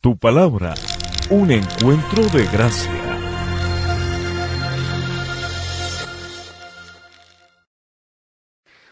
Tu palabra, un encuentro de gracia.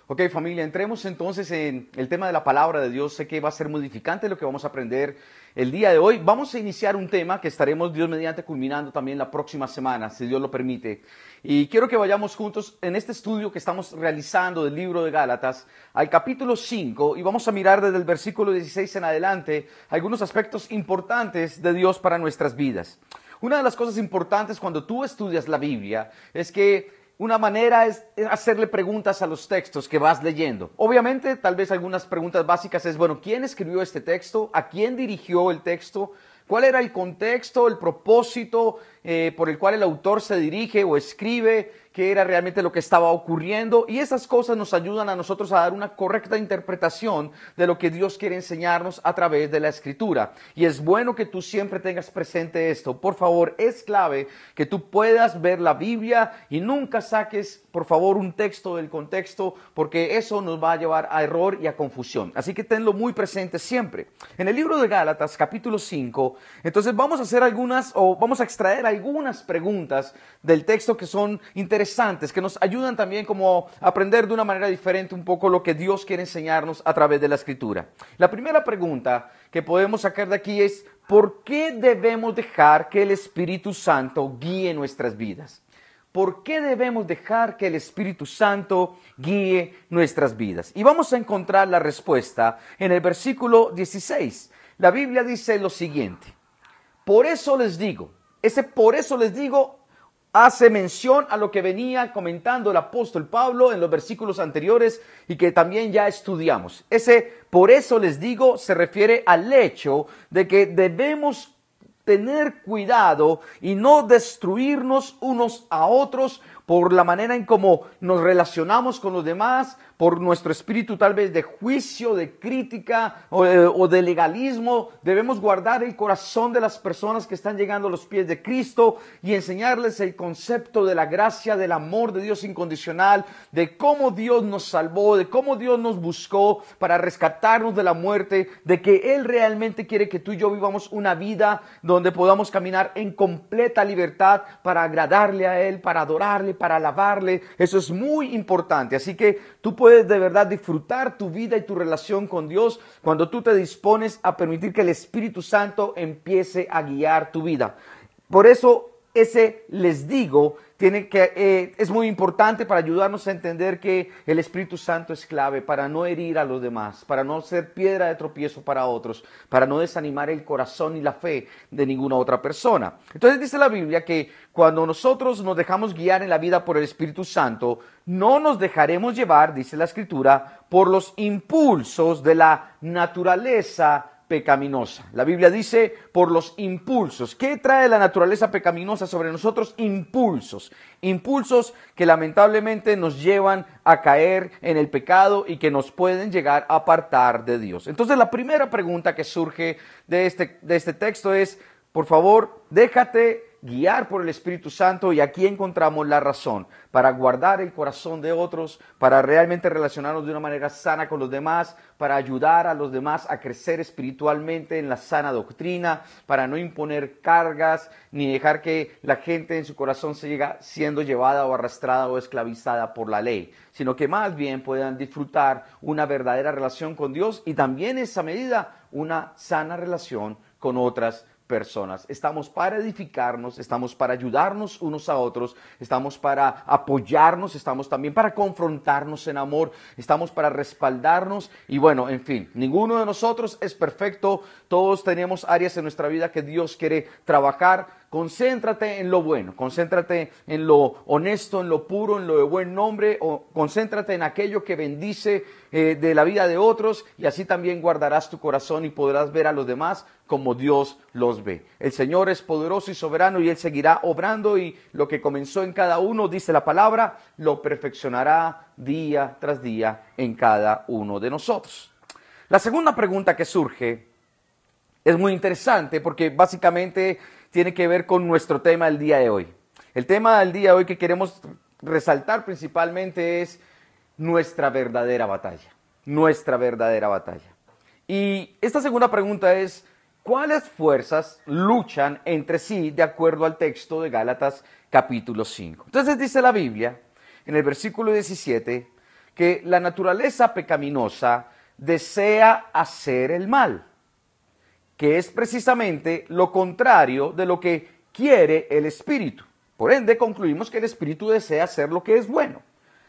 Ok familia, entremos entonces en el tema de la palabra de Dios. Sé que va a ser muy edificante lo que vamos a aprender el día de hoy. Vamos a iniciar un tema que estaremos Dios mediante culminando también la próxima semana, si Dios lo permite. Y quiero que vayamos juntos en este estudio que estamos realizando del libro de Gálatas al capítulo 5 y vamos a mirar desde el versículo 16 en adelante algunos aspectos importantes de Dios para nuestras vidas. Una de las cosas importantes cuando tú estudias la Biblia es que una manera es hacerle preguntas a los textos que vas leyendo. Obviamente, tal vez algunas preguntas básicas es, bueno, ¿quién escribió este texto? ¿A quién dirigió el texto? ¿Cuál era el contexto, el propósito eh, por el cual el autor se dirige o escribe? Qué era realmente lo que estaba ocurriendo y esas cosas nos ayudan a nosotros a dar una correcta interpretación de lo que Dios quiere enseñarnos a través de la escritura. Y es bueno que tú siempre tengas presente esto. Por favor, es clave que tú puedas ver la Biblia y nunca saques, por favor, un texto del contexto porque eso nos va a llevar a error y a confusión. Así que tenlo muy presente siempre. En el libro de Gálatas, capítulo 5, entonces vamos a hacer algunas o vamos a extraer algunas preguntas del texto que son interesantes que nos ayudan también como a aprender de una manera diferente un poco lo que Dios quiere enseñarnos a través de la escritura. La primera pregunta que podemos sacar de aquí es, ¿por qué debemos dejar que el Espíritu Santo guíe nuestras vidas? ¿Por qué debemos dejar que el Espíritu Santo guíe nuestras vidas? Y vamos a encontrar la respuesta en el versículo 16. La Biblia dice lo siguiente, por eso les digo, ese por eso les digo hace mención a lo que venía comentando el apóstol Pablo en los versículos anteriores y que también ya estudiamos. Ese, por eso les digo, se refiere al hecho de que debemos tener cuidado y no destruirnos unos a otros por la manera en cómo nos relacionamos con los demás, por nuestro espíritu tal vez de juicio, de crítica eh, o, de legalismo. Debemos guardar el corazón de las personas que están llegando a los pies de Cristo y enseñarles el concepto de la gracia, del amor de Dios incondicional, de cómo Dios nos salvó, de cómo Dios nos buscó para rescatarnos de la muerte, de que Él realmente quiere que tú y yo vivamos una vida donde podamos caminar en completa libertad para agradarle a Él, para adorarle, para alabarle. Eso es muy importante. Así que tú puedes de verdad disfrutar tu vida y tu relación con Dios cuando tú te dispones a permitir que el Espíritu Santo empiece a guiar tu vida. Por eso ese les digo tiene que, eh, es muy importante para ayudarnos a entender que el Espíritu Santo es clave para no herir a los demás, para no ser piedra de tropiezo para otros, para no desanimar el corazón y la fe de ninguna otra persona. Entonces dice la Biblia que cuando nosotros nos dejamos guiar en la vida por el Espíritu Santo, no nos dejaremos llevar, dice la Escritura, por los impulsos de la naturaleza pecaminosa. La Biblia dice por los impulsos. ¿Qué trae la naturaleza pecaminosa sobre nosotros? Impulsos. Impulsos que lamentablemente nos llevan a caer en el pecado y que nos pueden llegar a apartar de Dios. Entonces la primera pregunta que surge de este, de este texto es, por favor, déjate guiar por el Espíritu Santo y aquí encontramos la razón para guardar el corazón de otros, para realmente relacionarnos de una manera sana con los demás, para ayudar a los demás a crecer espiritualmente en la sana doctrina, para no imponer cargas ni dejar que la gente en su corazón se siga siendo llevada o arrastrada o esclavizada por la ley, sino que más bien puedan disfrutar una verdadera relación con Dios y también en esa medida una sana relación con otras personas personas. Estamos para edificarnos, estamos para ayudarnos unos a otros, estamos para apoyarnos, estamos también para confrontarnos en amor, estamos para respaldarnos y bueno, en fin, ninguno de nosotros es perfecto, todos tenemos áreas en nuestra vida que Dios quiere trabajar Concéntrate en lo bueno, concéntrate en lo honesto, en lo puro, en lo de buen nombre, o concéntrate en aquello que bendice eh, de la vida de otros y así también guardarás tu corazón y podrás ver a los demás como Dios los ve. El Señor es poderoso y soberano y Él seguirá obrando y lo que comenzó en cada uno, dice la palabra, lo perfeccionará día tras día en cada uno de nosotros. La segunda pregunta que surge es muy interesante porque básicamente tiene que ver con nuestro tema del día de hoy. El tema del día de hoy que queremos resaltar principalmente es nuestra verdadera batalla, nuestra verdadera batalla. Y esta segunda pregunta es, ¿Cuáles fuerzas luchan entre sí de acuerdo al texto de Gálatas capítulo 5? Entonces dice la Biblia en el versículo 17 que la naturaleza pecaminosa desea hacer el mal, que es precisamente lo contrario de lo que quiere el espíritu. Por ende, concluimos que el espíritu desea hacer lo que es bueno.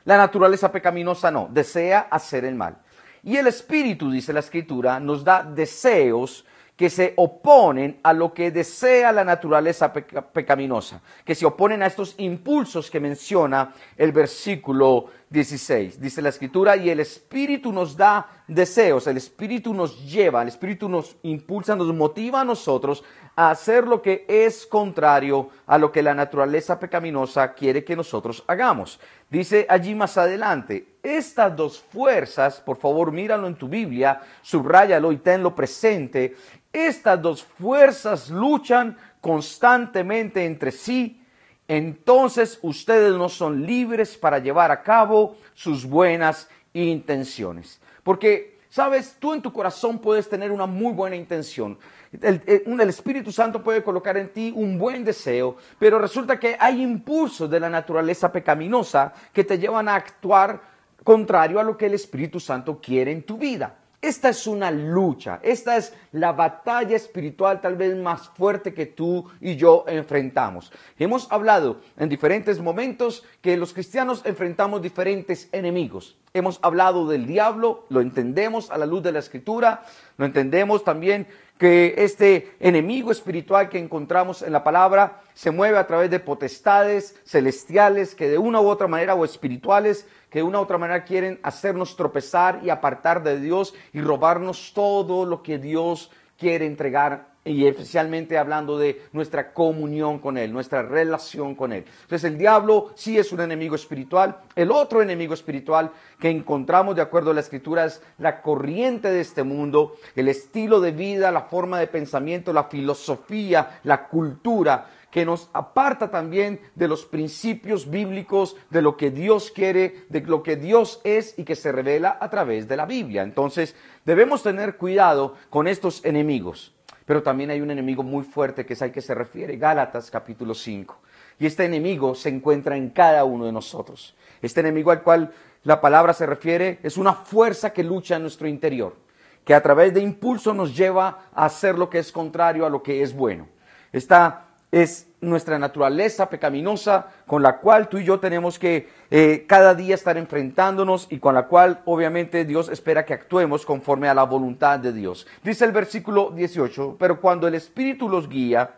La naturaleza pecaminosa no, desea hacer el mal. Y el espíritu, dice la escritura, nos da deseos que se oponen a lo que desea la naturaleza pecaminosa, que se oponen a estos impulsos que menciona el versículo 16. Dice la escritura, y el Espíritu nos da deseos, el Espíritu nos lleva, el Espíritu nos impulsa, nos motiva a nosotros a hacer lo que es contrario a lo que la naturaleza pecaminosa quiere que nosotros hagamos. Dice allí más adelante, estas dos fuerzas, por favor míralo en tu Biblia, subráyalo y tenlo presente, estas dos fuerzas luchan constantemente entre sí, entonces ustedes no son libres para llevar a cabo sus buenas intenciones. Porque, sabes, tú en tu corazón puedes tener una muy buena intención. El, el, Espíritu Santo puede colocar en ti un buen deseo, pero resulta que hay impulsos de la naturaleza pecaminosa que te llevan a actuar contrario a lo que el Espíritu Santo quiere en tu vida. Esta es una lucha, esta es la batalla espiritual tal vez más fuerte que tú y yo enfrentamos. Hemos hablado en diferentes momentos que los cristianos enfrentamos diferentes enemigos. Hemos hablado del diablo, lo entendemos a la luz de la escritura, lo entendemos también que este enemigo espiritual que encontramos en la palabra se mueve a través de potestades celestiales que de una u otra manera o espirituales que de una u otra manera quieren hacernos tropezar y apartar de Dios y robarnos todo lo que Dios quiere entregar y especialmente hablando de nuestra comunión con Él, nuestra relación con Él. Entonces el diablo sí es un enemigo espiritual. El otro enemigo espiritual que encontramos de acuerdo a la escritura es la corriente de este mundo, el estilo de vida, la forma de pensamiento, la filosofía, la cultura que nos aparta también de los principios bíblicos, de lo que Dios quiere, de lo que Dios es y que se revela a través de la Biblia. Entonces, debemos tener cuidado con estos enemigos. Pero también hay un enemigo muy fuerte que es al que se refiere Gálatas capítulo 5. Y este enemigo se encuentra en cada uno de nosotros. Este enemigo al cual la palabra se refiere es una fuerza que lucha en nuestro interior, que a través de impulso nos lleva a hacer lo que es contrario a lo que es bueno. Esta es nuestra naturaleza pecaminosa con la cual tú y yo tenemos que eh, cada día estar enfrentándonos y con la cual obviamente Dios espera que actuemos conforme a la voluntad de Dios. Dice el versículo 18, pero cuando el Espíritu los guía,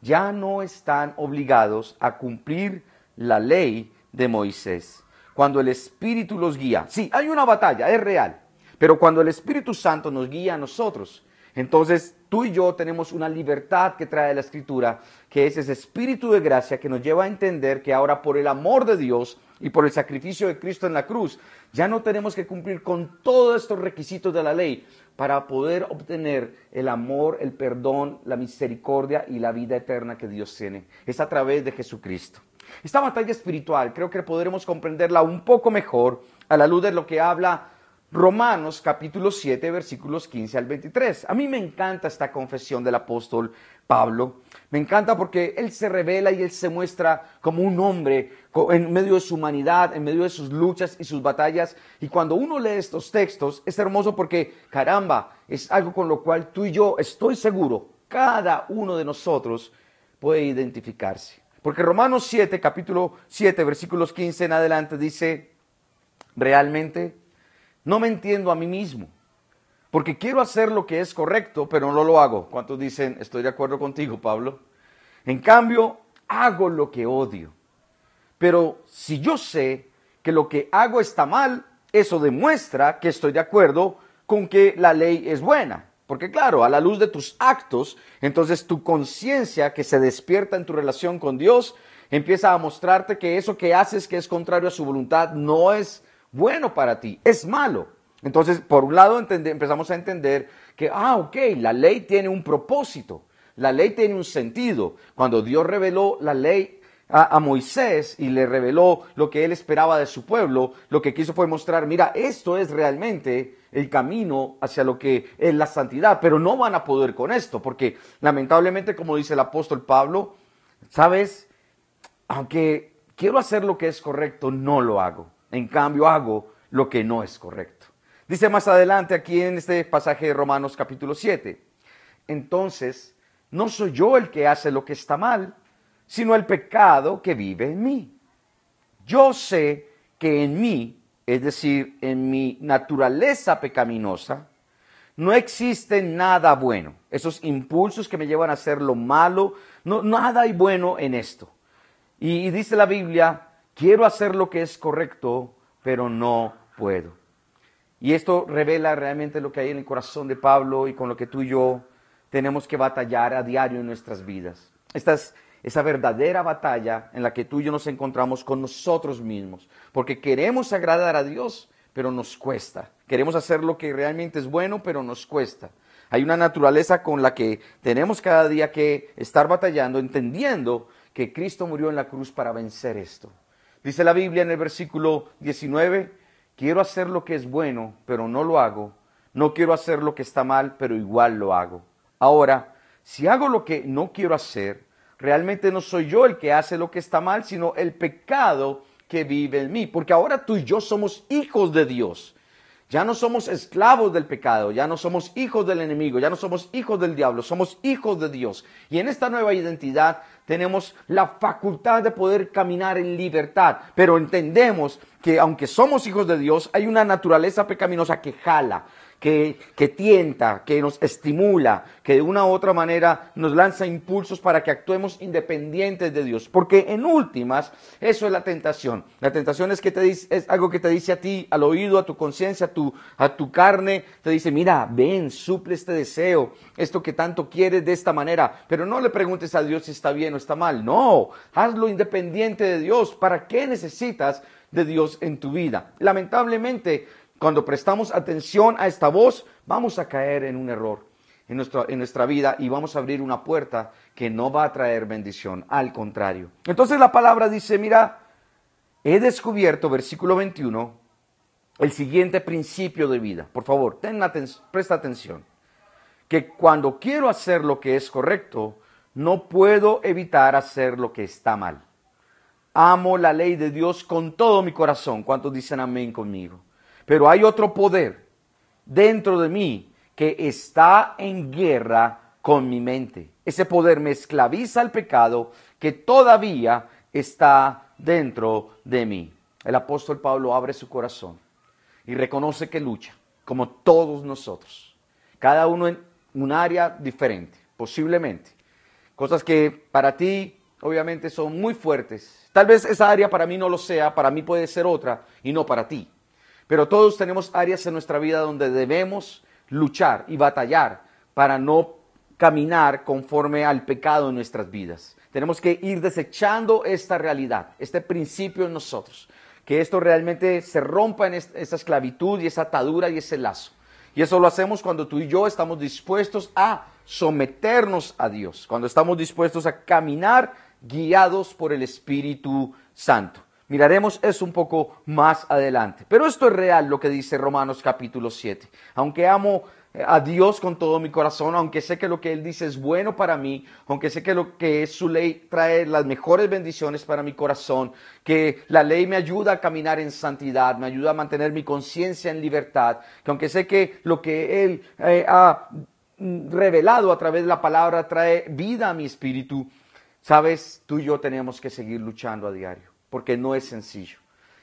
ya no están obligados a cumplir la ley de Moisés. Cuando el Espíritu los guía, sí, hay una batalla, es real, pero cuando el Espíritu Santo nos guía a nosotros, entonces tú y yo tenemos una libertad que trae la Escritura, que es ese espíritu de gracia que nos lleva a entender que ahora por el amor de Dios y por el sacrificio de Cristo en la cruz, ya no tenemos que cumplir con todos estos requisitos de la ley para poder obtener el amor, el perdón, la misericordia y la vida eterna que Dios tiene. Es a través de Jesucristo. Esta batalla espiritual creo que podremos comprenderla un poco mejor a la luz de lo que habla Romanos capítulo 7 versículos 15 al 23. A mí me encanta esta confesión del apóstol Pablo. Me encanta porque él se revela y él se muestra como un hombre en medio de su humanidad, en medio de sus luchas y sus batallas. Y cuando uno lee estos textos es hermoso porque, caramba, es algo con lo cual tú y yo estoy seguro, cada uno de nosotros puede identificarse. Porque Romanos 7, capítulo 7, versículos 15 en adelante dice, realmente no me entiendo a mí mismo, porque quiero hacer lo que es correcto, pero no lo hago. ¿Cuántos dicen, estoy de acuerdo contigo, Pablo? En cambio, hago lo que odio. Pero si yo sé que lo que hago está mal, eso demuestra que estoy de acuerdo con que la ley es buena. Porque claro, a la luz de tus actos, entonces tu conciencia que se despierta en tu relación con Dios empieza a mostrarte que eso que haces que es contrario a su voluntad no es bueno para ti, es malo. Entonces, por un lado, empezamos a entender que, ah, ok, la ley tiene un propósito, la ley tiene un sentido. Cuando Dios reveló la ley, a, Moisés y le reveló lo que él esperaba de su pueblo, lo que quiso fue mostrar, mira, esto es realmente el camino hacia lo que es la santidad, pero no van a poder con esto, porque lamentablemente, como dice el apóstol Pablo, sabes, aunque quiero hacer lo que es correcto, no lo hago. En cambio, hago lo que no es correcto. Dice más adelante aquí en este pasaje de Romanos capítulo 7. Entonces, no soy yo el que hace lo que está mal, sino el pecado que vive en mí. Yo sé que en mí, es decir, en mi naturaleza pecaminosa, no existe nada bueno. Esos impulsos que me llevan a hacer lo malo, no, nada hay bueno en esto. Y, y dice la Biblia, quiero hacer lo que es correcto, pero no puedo. Y esto revela realmente lo que hay en el corazón de Pablo y con lo que tú y yo tenemos que batallar a diario en nuestras vidas. Esta es esa verdadera batalla en la que tú y yo nos encontramos con nosotros mismos, porque queremos agradar a Dios, pero nos cuesta. Queremos hacer lo que realmente es bueno, pero nos cuesta. Hay una naturaleza con la que tenemos cada día que estar batallando, entendiendo que Cristo murió en la cruz para vencer esto. Dice la Biblia en el versículo 19, quiero hacer lo que es bueno, pero no lo hago. No quiero hacer lo que está mal, pero igual lo hago. Ahora, si hago lo que no quiero hacer, realmente no soy yo el que hace lo que está mal, sino el pecado que vive en mí. Porque ahora tú y yo somos hijos de Dios. Ya no somos esclavos del pecado, ya no somos hijos del enemigo, ya no somos hijos del diablo, somos hijos de Dios. Y en esta nueva identidad tenemos la facultad de poder caminar en libertad, pero entendemos que aunque somos hijos de Dios, hay una naturaleza pecaminosa que jala, que, que, tienta, que nos estimula, que de una u otra manera nos lanza impulsos para que actuemos independientes de Dios. Porque en últimas, eso es la tentación. La tentación es, que te dice, es algo que te dice a ti, al oído, a tu conciencia, a tu, a tu carne, te dice, mira, ven, suple este deseo, esto que tanto quieres de esta manera. Pero no le preguntes a Dios si está bien o está mal. No, hazlo independiente de Dios. ¿Para qué necesitas de Dios en tu vida? Lamentablemente, cuando prestamos atención a esta voz, vamos a caer en un error en nuestra, en nuestra vida y vamos a abrir una puerta que no va a traer bendición, al contrario. Entonces la palabra dice, mira, he descubierto, versículo 21, el siguiente principio de vida. Por favor, ten presta atención. Que cuando quiero hacer lo que es correcto, no puedo evitar hacer lo que está mal. Amo la ley de Dios con todo mi corazón. ¿Cuántos dicen amén conmigo? Pero hay otro poder dentro de mí que está en guerra con mi mente. Ese poder me esclaviza al pecado que todavía está dentro de mí. El apóstol Pablo abre su corazón y reconoce que lucha, como todos nosotros, cada uno en un área diferente, posiblemente. Cosas que para ti obviamente son muy fuertes. Tal vez esa área para mí no lo sea, para mí puede ser otra y no para ti. Pero todos tenemos áreas en nuestra vida donde debemos luchar y batallar para no caminar conforme al pecado en nuestras vidas. Tenemos que ir desechando esta realidad, este principio en nosotros, que esto realmente se rompa en esa esclavitud y esa atadura y ese lazo. Y eso lo hacemos cuando tú y yo estamos dispuestos a someternos a Dios, cuando estamos dispuestos a caminar guiados por el Espíritu Santo. Miraremos eso un poco más adelante. Pero esto es real lo que dice Romanos capítulo 7. Aunque amo eh, a Dios con todo mi corazón, aunque sé que lo que Él dice es bueno para mí, aunque sé que lo que es su ley trae las mejores bendiciones para mi corazón, que la ley me ayuda a caminar en santidad, me ayuda a mantener mi conciencia en libertad, que aunque sé que lo que Él eh, ha revelado a través de la palabra trae vida a mi espíritu, sabes, tú y yo tenemos que seguir luchando a diario porque no es sencillo.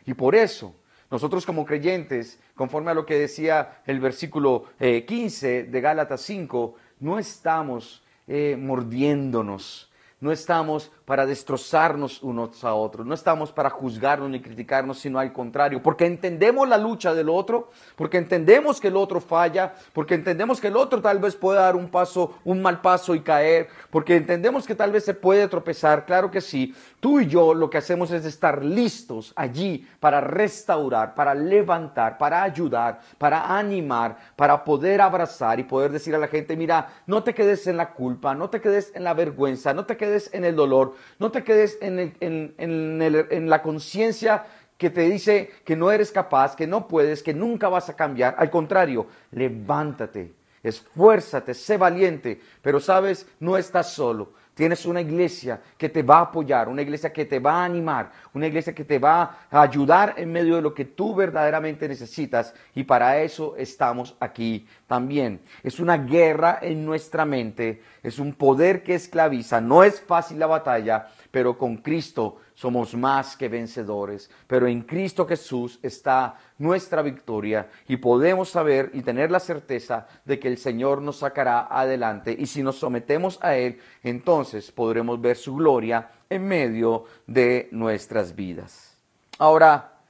Y por eso, nosotros como creyentes, conforme a lo que decía el versículo 15 eh, de Gálatas 5, no estamos eh, mordiéndonos, no estamos para destrozarnos unos a otros, no estamos para juzgarnos ni criticarnos, sino al contrario, porque entendemos la lucha del otro, porque entendemos que el otro falla, porque entendemos que el otro tal vez puede dar un paso, un mal paso y caer, porque entendemos que tal vez se puede tropezar, claro que sí. Tú y yo lo que hacemos es estar listos allí para restaurar, para levantar, para ayudar, para animar, para poder abrazar y poder decir a la gente, mira, no te quedes en la culpa, no te quedes en la vergüenza, no te quedes en el dolor, no te quedes en la conciencia que te dice que no eres capaz, que no puedes, que nunca vas a cambiar. Al contrario, levántate, esfuérzate, sé valiente, pero sabes, no estás solo. Tienes una iglesia que te va a apoyar, una iglesia que te va a animar, una iglesia que te va a ayudar en medio de lo que tú verdaderamente necesitas y para eso estamos aquí también. Es una guerra en nuestra mente, es un poder que esclaviza, no es fácil la batalla, pero con Cristo somos más que vencedores. Pero en Cristo Jesús está nuestra victoria y podemos saber y tener la certeza de que el Señor nos sacará adelante y si nos sometemos a Él, entonces podremos ver su gloria en medio de nuestras vidas. Ahora,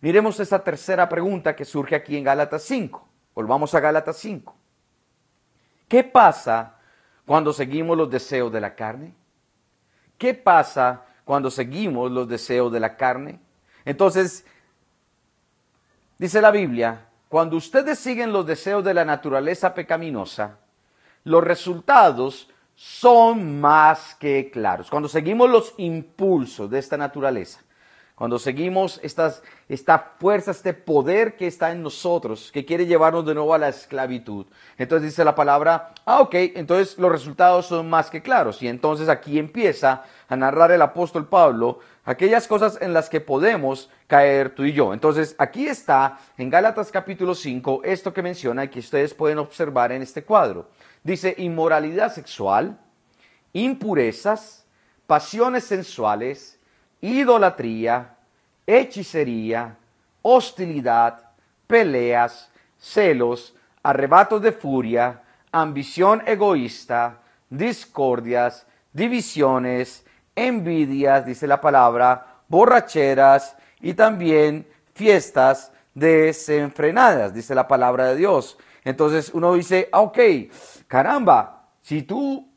miremos esta tercera pregunta que surge aquí en Gálatas 5. Volvamos a Gálatas 5. ¿Qué pasa cuando seguimos los deseos de la carne? ¿Qué pasa cuando seguimos los deseos de la carne? Entonces, dice la Biblia, cuando ustedes siguen los deseos de la naturaleza pecaminosa, los resultados son más que claros. Cuando seguimos los impulsos de esta naturaleza, cuando seguimos estas, esta fuerza, este poder que está en nosotros, que quiere llevarnos de nuevo a la esclavitud. Entonces dice la palabra, ah, ok, entonces los resultados son más que claros. Y entonces aquí empieza a narrar el apóstol Pablo aquellas cosas en las que podemos caer tú y yo. Entonces aquí está en Gálatas capítulo 5 esto que menciona y que ustedes pueden observar en este cuadro. Dice inmoralidad sexual, impurezas, pasiones sensuales, idolatría, hechicería, hostilidad, peleas, celos, arrebatos de furia, ambición egoísta, discordias, divisiones, envidias, dice la palabra, borracheras y también fiestas desenfrenadas, dice la palabra de Dios. Entonces uno dice, ah, ok, caramba, si tú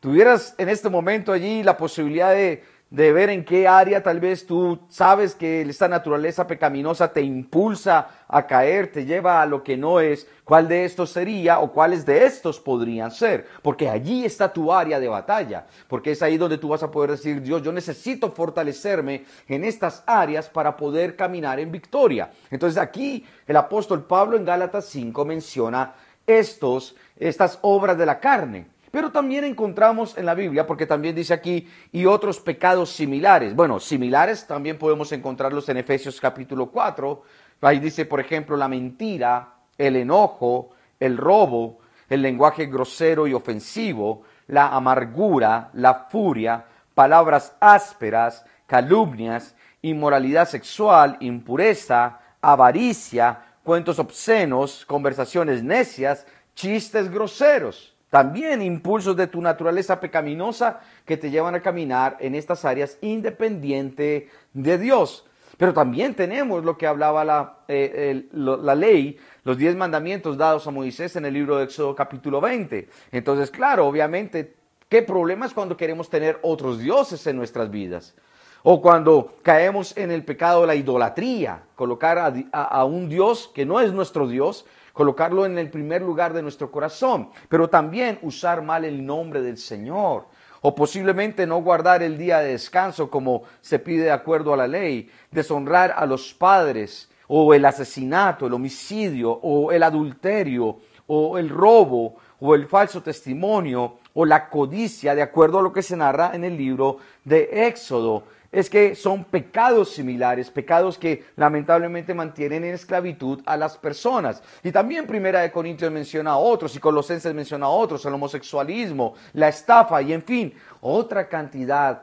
tuvieras en este momento allí la posibilidad de, de ver en qué área tal vez tú sabes que esta naturaleza pecaminosa te impulsa a caer, te lleva a lo que no es, cuál de estos sería o cuáles de estos podrían ser, porque allí está tu área de batalla, porque es ahí donde tú vas a poder decir, Dios, yo necesito fortalecerme en estas áreas para poder caminar en victoria. Entonces aquí el apóstol Pablo en Gálatas 5 menciona estos, estas obras de la carne. Pero también encontramos en la Biblia, porque también dice aquí, y otros pecados similares. Bueno, similares también podemos encontrarlos en Efesios capítulo 4. Ahí dice, por ejemplo, la mentira, el enojo, el robo, el lenguaje grosero y ofensivo, la amargura, la furia, palabras ásperas, calumnias, inmoralidad sexual, impureza, avaricia, cuentos obscenos, conversaciones necias, chistes groseros. También impulsos de tu naturaleza pecaminosa que te llevan a caminar en estas áreas independiente de Dios. Pero también tenemos lo que hablaba la, eh, la ley, los diez mandamientos dados a Moisés en el libro de Éxodo capítulo 20. Entonces, claro, obviamente, ¿qué problema es cuando queremos tener otros dioses en nuestras vidas? O cuando caemos en el pecado de la idolatría, colocar a un Dios que no es nuestro Dios, colocarlo en el primer lugar de nuestro corazón, pero también usar mal el nombre del Señor. O posiblemente no guardar el día de descanso como se pide de acuerdo a la ley, deshonrar a los padres, o el asesinato, el homicidio, o el adulterio, o el robo, o el falso testimonio, o la codicia, de acuerdo a lo que se narra en el libro de Éxodo es que son pecados similares, pecados que lamentablemente mantienen en esclavitud a las personas. Y también Primera de Corintios menciona a otros y Colosenses menciona a otros, el homosexualismo, la estafa y en fin, otra cantidad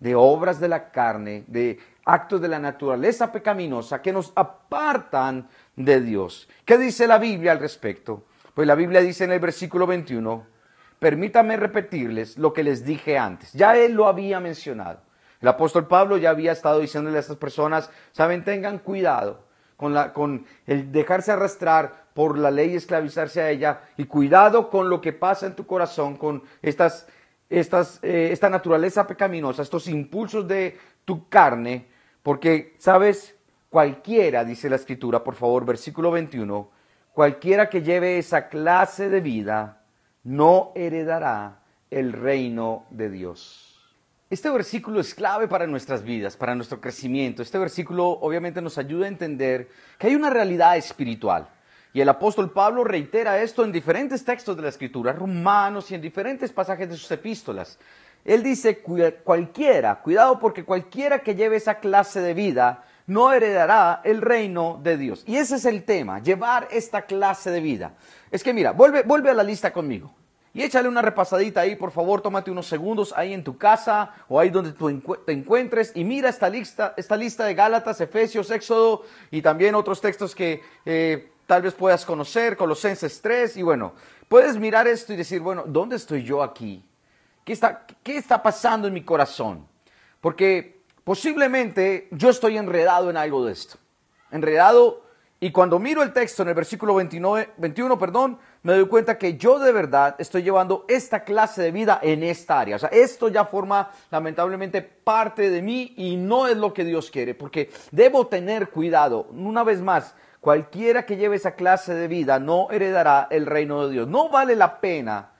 de obras de la carne, de actos de la naturaleza pecaminosa que nos apartan de Dios. ¿Qué dice la Biblia al respecto? Pues la Biblia dice en el versículo 21, permítame repetirles lo que les dije antes. Ya él lo había mencionado. El apóstol Pablo ya había estado diciéndole a estas personas, saben, tengan cuidado con, la, con el dejarse arrastrar por la ley y esclavizarse a ella, y cuidado con lo que pasa en tu corazón, con estas, estas, eh, esta naturaleza pecaminosa, estos impulsos de tu carne, porque, ¿sabes? Cualquiera, dice la escritura, por favor, versículo 21, cualquiera que lleve esa clase de vida no heredará el reino de Dios. Este versículo es clave para nuestras vidas, para nuestro crecimiento. Este versículo obviamente nos ayuda a entender que hay una realidad espiritual. Y el apóstol Pablo reitera esto en diferentes textos de la Escritura, romanos y en diferentes pasajes de sus epístolas. Él dice, cualquiera, cuidado porque cualquiera que lleve esa clase de vida no heredará el reino de Dios. Y ese es el tema, llevar esta clase de vida. Es que mira, vuelve, vuelve a la lista conmigo. Y échale una repasadita ahí, por favor, tómate unos segundos ahí en tu casa o ahí donde tú te encuentres y mira esta lista, esta lista de Gálatas, Efesios, Éxodo y también otros textos que eh, tal vez puedas conocer, Colosenses 3 y bueno, puedes mirar esto y decir, bueno, ¿dónde estoy yo aquí? ¿Qué está, qué está pasando en mi corazón? Porque posiblemente yo estoy enredado en algo de esto. Enredado y cuando miro el texto en el versículo 29, 21, perdón, me doy cuenta que yo de verdad estoy llevando esta clase de vida en esta área. O sea, esto ya forma lamentablemente parte de mí y no es lo que Dios quiere, porque debo tener cuidado. Una vez más, cualquiera que lleve esa clase de vida no heredará el reino de Dios. No vale la pena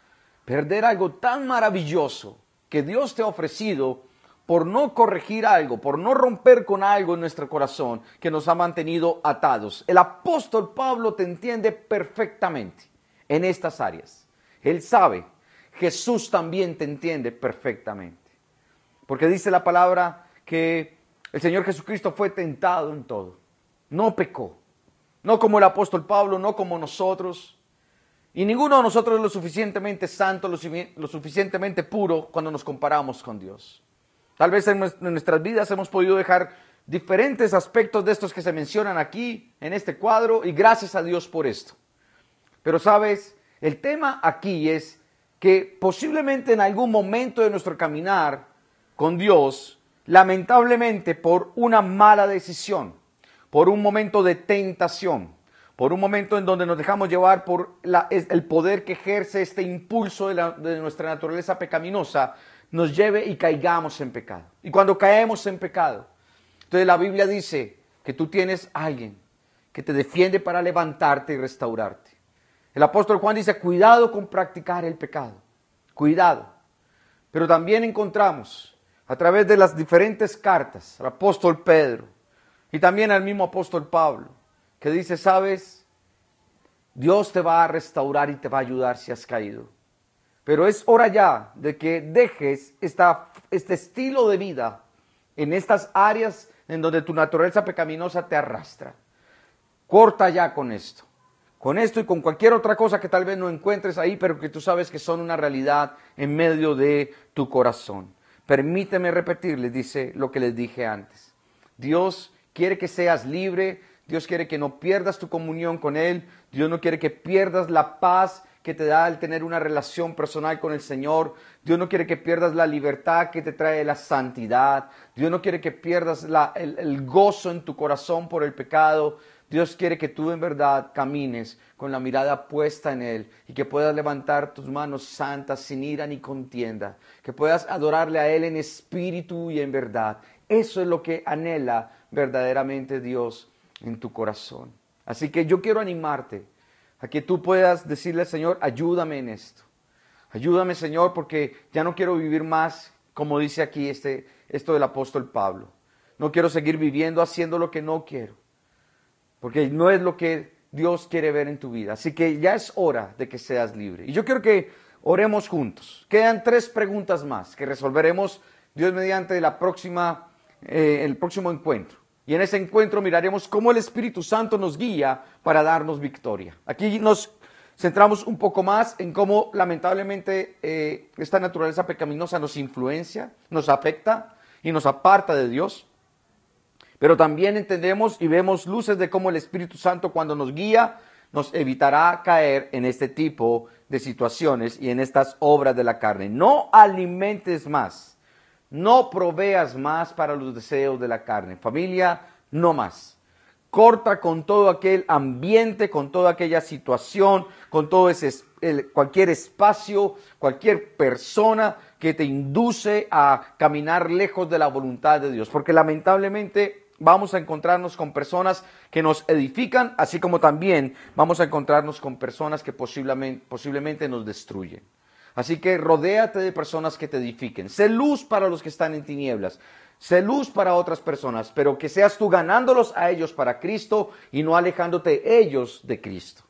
perder algo tan maravilloso que Dios te ha ofrecido por no corregir algo, por no romper con algo en nuestro corazón que nos ha mantenido atados. El apóstol Pablo te entiende perfectamente en estas áreas. Él sabe, Jesús también te entiende perfectamente. Porque dice la palabra que el Señor Jesucristo fue tentado en todo. No pecó. No como el apóstol Pablo, no como nosotros. Y ninguno de nosotros es lo suficientemente santo, lo, suficientemente puro cuando nos comparamos con Dios. Tal vez en nuestras vidas hemos podido dejar diferentes aspectos de estos que se mencionan aquí en este cuadro y gracias a Dios por esto. Pero sabes, el tema aquí es que posiblemente en algún momento de nuestro caminar con Dios, lamentablemente por una mala decisión, por un momento de tentación, por un momento en donde nos dejamos llevar por el poder que ejerce este impulso de nuestra naturaleza pecaminosa, nos lleve y caigamos en pecado. Y cuando caemos en pecado, entonces la Biblia dice que tú tienes a alguien que te defiende para levantarte y restaurarte. El apóstol Juan dice, cuidado con practicar el pecado, cuidado. Pero también encontramos a través de las diferentes cartas al apóstol Pedro y también al mismo apóstol Pablo, que dice, sabes, Dios te va a restaurar y te va a ayudar si has caído. Pero es hora ya de que dejes esta, este estilo de vida en estas áreas en donde tu naturaleza pecaminosa te arrastra. Corta ya con esto. Con esto y con cualquier otra cosa que tal vez no encuentres ahí, pero que tú sabes que son una realidad en medio de tu corazón. Permíteme repetirles, dice lo que les dije antes. Dios quiere que seas libre, Dios quiere que no pierdas tu comunión con Él, Dios no quiere que pierdas la paz que te da el tener una relación personal con el Señor. Dios no quiere que pierdas la libertad que te trae la santidad. Dios no quiere que pierdas el, el gozo en tu corazón por el pecado. Dios quiere que tú en verdad camines con la mirada puesta en Él y que puedas levantar tus manos santas sin ira ni contienda, que puedas adorarle a Él en espíritu y en verdad. Eso es lo que anhela verdaderamente Dios en tu corazón. Así que yo quiero animarte a que tú puedas decirle, Señor, ayúdame en esto. Ayúdame, Señor, porque ya no quiero vivir más, como dice aquí este, esto del apóstol Pablo. No quiero seguir viviendo haciendo lo que no quiero, porque no es lo que Dios quiere ver en tu vida. Así que ya es hora de que seas libre. Y yo quiero que oremos juntos. Quedan tres preguntas más que resolveremos Dios mediante la próxima, eh, el próximo encuentro. Y en ese encuentro miraremos cómo el Espíritu Santo nos guía para darnos victoria. Aquí nos centramos un poco más en cómo lamentablemente eh, esta naturaleza pecaminosa nos influencia, nos afecta y nos aparta de Dios. Pero también entendemos y vemos luces de cómo el Espíritu Santo cuando nos guía nos evitará caer en este tipo de situaciones y en estas obras de la carne. No alimentes más no proveas más para los deseos de la carne. Familia, no más. Corta con todo aquel ambiente, con toda aquella situación, con todo ese cualquier espacio, cualquier persona que te induce a caminar lejos de la voluntad de Dios. Porque lamentablemente vamos a encontrarnos con personas que nos edifican, así como también vamos a encontrarnos con personas que posiblemente, nos destruyen. Así que rodéate de personas que te edifiquen. Sé luz para los que están en tinieblas. Sé luz para otras personas, pero que seas tú ganándolos a ellos para Cristo y no alejándote ellos de Cristo.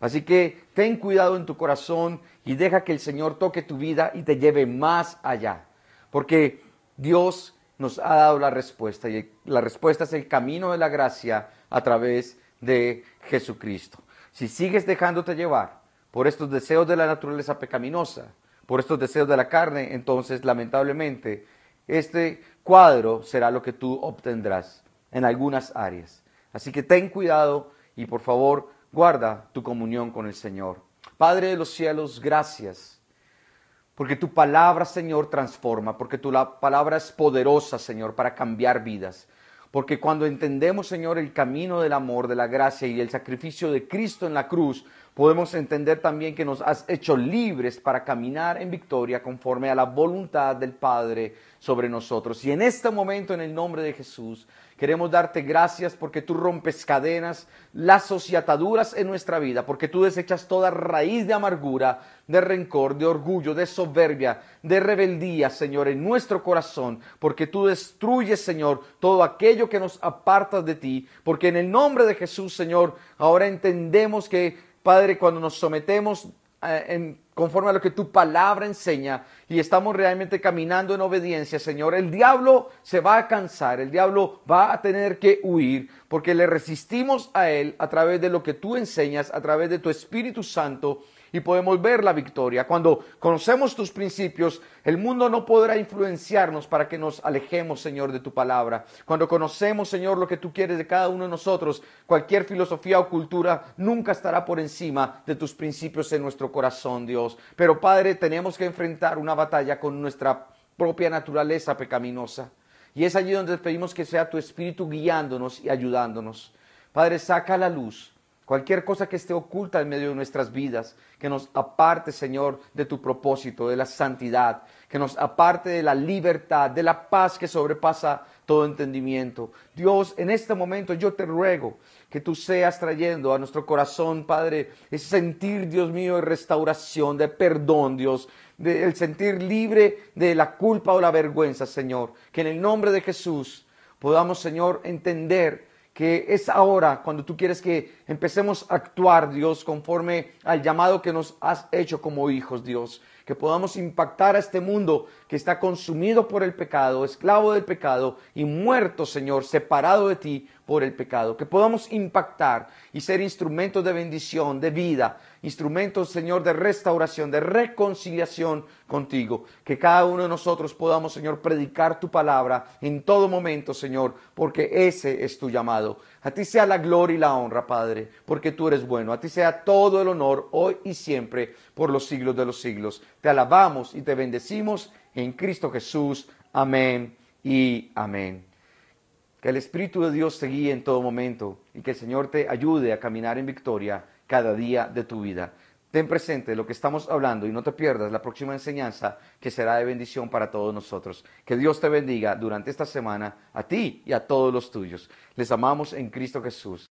Así que ten cuidado en tu corazón y deja que el Señor toque tu vida y te lleve más allá. Porque Dios nos ha dado la respuesta y la respuesta es el camino de la gracia a través de Jesucristo. Si sigues dejándote llevar por estos deseos de la naturaleza pecaminosa, por estos deseos de la carne, entonces lamentablemente este cuadro será lo que tú obtendrás en algunas áreas. Así que ten cuidado y por favor guarda tu comunión con el Señor. Padre de los cielos, gracias. Porque tu palabra, Señor, transforma, porque tu palabra es poderosa, Señor, para cambiar vidas. Porque cuando entendemos, Señor, el camino del amor, de la gracia y el sacrificio de Cristo en la cruz, podemos entender también que nos has hecho libres para caminar en victoria conforme a la voluntad del Padre sobre nosotros. Y en este momento, en el nombre de Jesús, queremos darte gracias porque tú rompes cadenas, lazos y ataduras en nuestra vida, porque tú desechas toda raíz de amargura, de rencor, de orgullo, de soberbia, de rebeldía, Señor, en nuestro corazón, porque tú destruyes, Señor, todo aquello que nos aparta de ti, porque en el nombre de Jesús, Señor, ahora entendemos que Padre, cuando nos sometemos eh, en, conforme a lo que tu palabra enseña y estamos realmente caminando en obediencia, Señor, el diablo se va a cansar, el diablo va a tener que huir porque le resistimos a él a través de lo que tú enseñas, a través de tu Espíritu Santo y podemos ver la victoria. Cuando conocemos tus principios, el mundo no podrá influenciarnos para que nos alejemos, Señor, de tu palabra. Cuando conocemos, Señor, lo que tú quieres de cada uno de nosotros, cualquier filosofía o cultura nunca estará por encima de tus principios en nuestro corazón, Dios. Pero, Padre, tenemos que enfrentar una batalla con nuestra propia naturaleza pecaminosa. Y es allí donde pedimos que sea tu Espíritu guiándonos y ayudándonos. Padre, saca la luz Cualquier cosa que esté oculta en medio de nuestras vidas, que nos aparte, Señor, de tu propósito, de la santidad, que nos aparte de la libertad, de la paz que sobrepasa todo entendimiento. Dios, en este momento yo te ruego que tú seas trayendo a nuestro corazón, Padre, ese sentir, Dios mío, de restauración, de perdón, Dios, de el sentir libre de la culpa o la vergüenza, Señor. Que en el nombre de Jesús podamos, Señor, entender que es ahora cuando tú quieres que empecemos a actuar, Dios, conforme al llamado que nos has hecho como hijos, Dios. Que podamos impactar a este mundo que está consumido por el pecado, esclavo del pecado y muerto, Señor, separado de ti por el pecado. Que podamos impactar y ser instrumentos de bendición, de vida, instrumentos, Señor, de restauración, de reconciliación contigo. Que cada uno de nosotros podamos, Señor, predicar tu palabra en todo momento, Señor, porque ese es tu llamado. A ti sea la gloria y la honra, Padre, porque tú eres bueno. A ti sea todo el honor hoy y siempre por los siglos de los siglos. Te alabamos y te bendecimos en Cristo Jesús. Amén y amén. Que el Espíritu de Dios te guíe en todo momento y que el Señor te ayude a caminar en victoria cada día de tu vida. Ten presente lo que estamos hablando y no te pierdas la próxima enseñanza que será de bendición para todos nosotros. Que Dios te bendiga durante esta semana a ti y a todos los tuyos. Les amamos en Cristo Jesús.